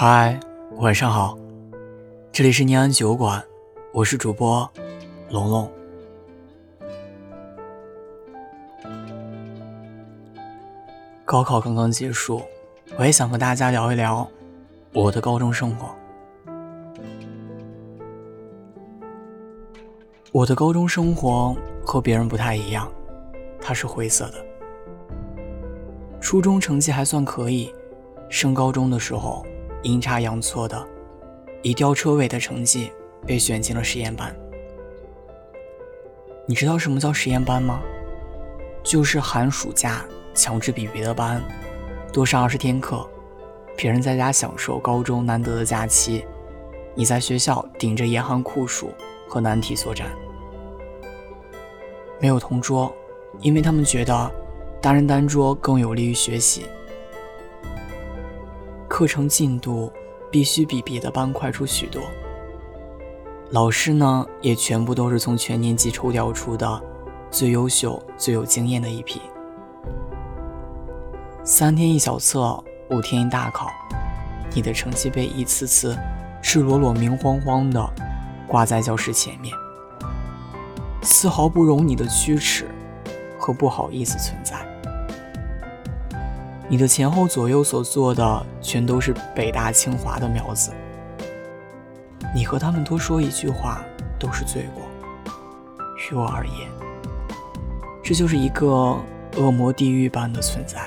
嗨，晚上好，这里是念安酒馆，我是主播龙龙。高考刚刚结束，我也想和大家聊一聊我的高中生活。我的高中生活和别人不太一样，它是灰色的。初中成绩还算可以，升高中的时候阴差阳错的，以吊车尾的成绩被选进了实验班。你知道什么叫实验班吗？就是寒暑假。强制比别的班多上二十天课，别人在家享受高中难得的假期，你在学校顶着严寒酷暑和难题作战。没有同桌，因为他们觉得单人单桌更有利于学习。课程进度必须比别的班快出许多。老师呢，也全部都是从全年级抽调出的最优秀、最有经验的一批。三天一小测，五天一大考，你的成绩被一次次赤裸裸、明晃晃的挂在教室前面，丝毫不容你的屈耻和不好意思存在。你的前后左右所坐的全都是北大清华的苗子，你和他们多说一句话都是罪过。于我而言，这就是一个恶魔地狱般的存在。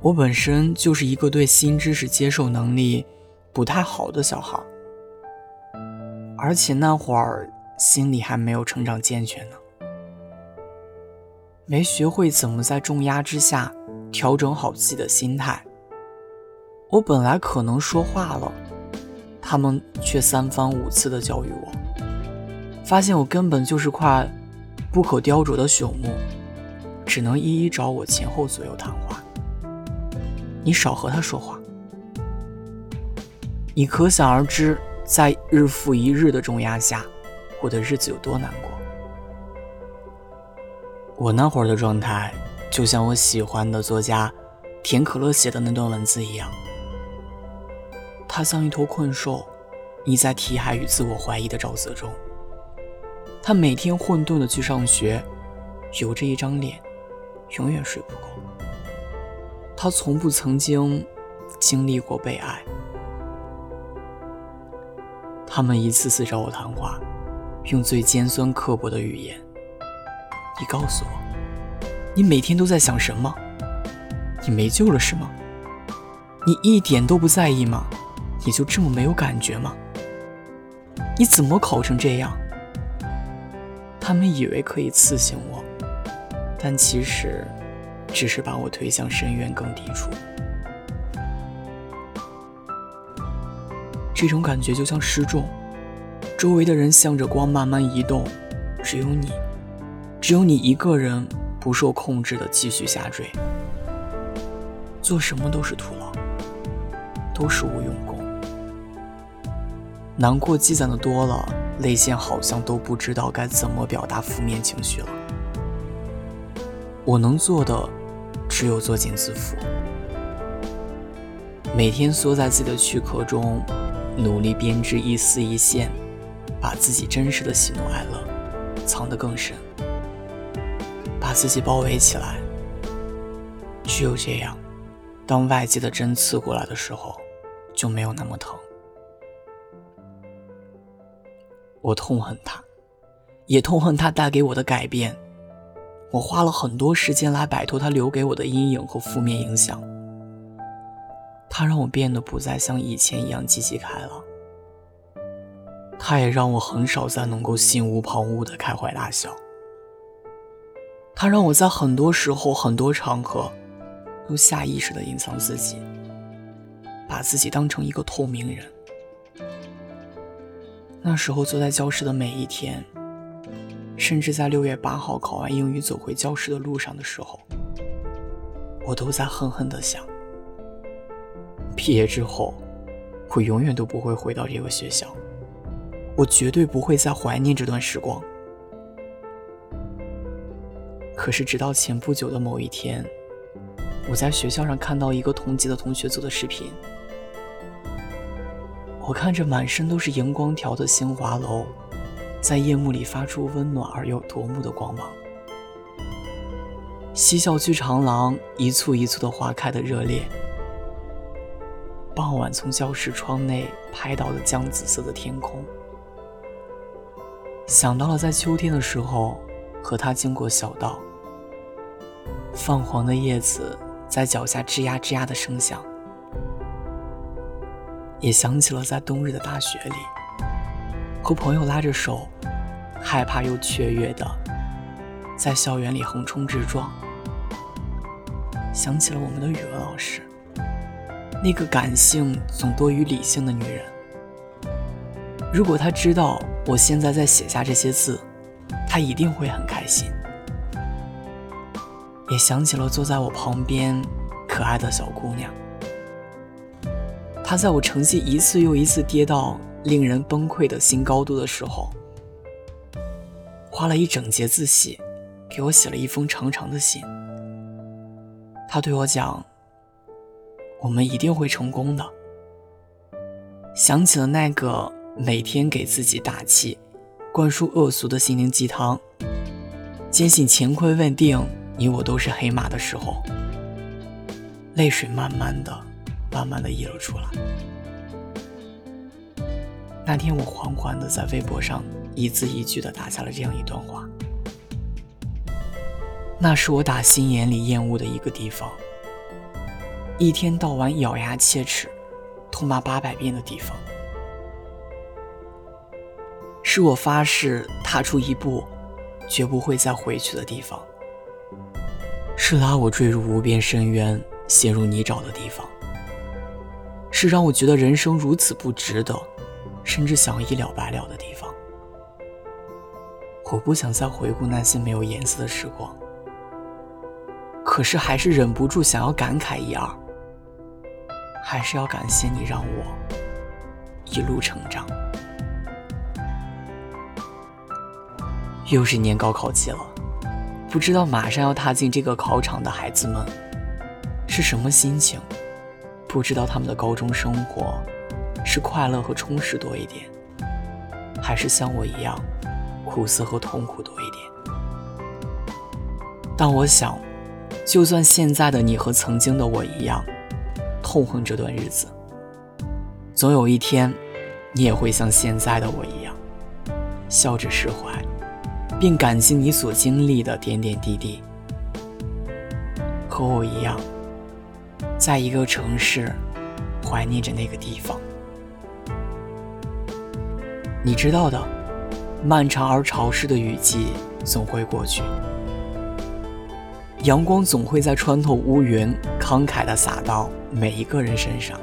我本身就是一个对新知识接受能力不太好的小孩，而且那会儿心理还没有成长健全呢，没学会怎么在重压之下调整好自己的心态。我本来可能说话了，他们却三番五次的教育我，发现我根本就是块不可雕琢的朽木，只能一一找我前后左右谈话。你少和他说话，你可想而知，在日复一日的重压下，我的日子有多难过。我那会儿的状态，就像我喜欢的作家田可乐写的那段文字一样，他像一头困兽，你在题海与自我怀疑的沼泽中。他每天混沌的去上学，有着一张脸，永远睡不够。他从不曾经经历过被爱。他们一次次找我谈话，用最尖酸刻薄的语言。你告诉我，你每天都在想什么？你没救了是吗？你一点都不在意吗？你就这么没有感觉吗？你怎么考成这样？他们以为可以刺醒我，但其实……只是把我推向深渊更低处，这种感觉就像失重，周围的人向着光慢慢移动，只有你，只有你一个人不受控制的继续下坠，做什么都是徒劳，都是无用功。难过积攒的多了，泪腺好像都不知道该怎么表达负面情绪了。我能做的。只有作茧自缚，每天缩在自己的躯壳中，努力编织一丝一线，把自己真实的喜怒哀乐藏得更深，自己包围起来。只有这样，当外界的针刺过来的时候，就没有那么疼。我痛恨他，也痛恨他带给我的改变。我花了很多时间来摆脱他留给我的阴影和负面影响。他让我变得不再像以前一样积极开朗。他也让我很少再能够心无旁骛的开怀大笑。他让我在很多时候、很多场合，都下意识的隐藏自己，把自己当成一个透明人。那时候坐在教室的每一天。甚至在六月八号考完英语走回教室的路上的时候，我都在恨恨的想：毕业之后，我永远都不会回到这个学校，我绝对不会再怀念这段时光。可是直到前不久的某一天，我在学校上看到一个同级的同学做的视频，我看着满身都是荧光条的新华楼，在夜幕里发出温暖而又夺目的光芒。西校区长廊一簇一簇的花开的热烈，傍晚从教室窗内拍到的姜紫色的天空，想到了在秋天的时候和他经过小道，泛黄的叶子。在脚下吱呀吱呀的声响，也想起了在冬日的大雪里，和朋友拉着手，害怕又雀跃的在校园里横冲直撞。想起了我们的语文老师，那个感性总多于理性的女人。如果她知道我现在在写下这些字，她一定会很开心。也想起了坐在我旁边可爱的小姑娘，她在我成绩一次又一次跌到令人崩溃的新高度的时候，花了一整节自习给我写了一封长长的信。她对我讲：“我们一定会成功的。”想起了那个每天给自己打气、灌输恶俗的心灵鸡汤，坚信乾坤未定。你我都是黑马的时候，泪水慢慢的、慢慢的溢了出来。那天我缓缓的在微博上一字一句的打下了这样一段话。那是我打心眼里厌恶的一个地方，一天到晚咬牙切齿、痛骂八百遍的地方，是我发誓踏出一步，绝不会再回去的地方。是拉我坠入无边深渊、陷入泥沼的地方，是让我觉得人生如此不值得，甚至想一了百了的地方。我不想再回顾那些没有颜色的时光，可是还是忍不住想要感慨一二。还是要感谢你，让我一路成长。又是年高考季了。不知道马上要踏进这个考场的孩子们是什么心情？不知道他们的高中生活是快乐和充实多一点，还是像我一样苦涩和痛苦多一点？但我想，就算现在的你和曾经的我一样痛恨这段日子，总有一天，你也会像现在的我一样笑着释怀。并感激你所经历的点点滴滴，和我一样，在一个城市怀念着那个地方。你知道的，漫长而潮湿的雨季总会过去，阳光总会在穿透乌云，慷慨地洒到每一个人身上。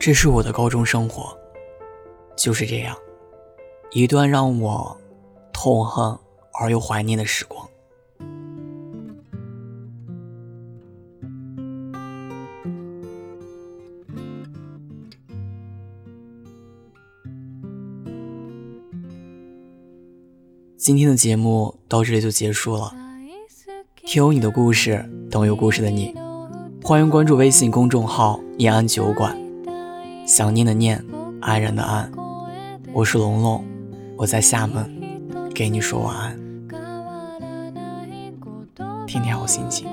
这是我的高中生活。就是这样，一段让我痛恨而又怀念的时光。今天的节目到这里就结束了。听有你的故事，等有故事的你，欢迎关注微信公众号“念安酒馆”，想念的念，安然的安。我是龙龙，我在厦门，给你说晚安，天天好心情。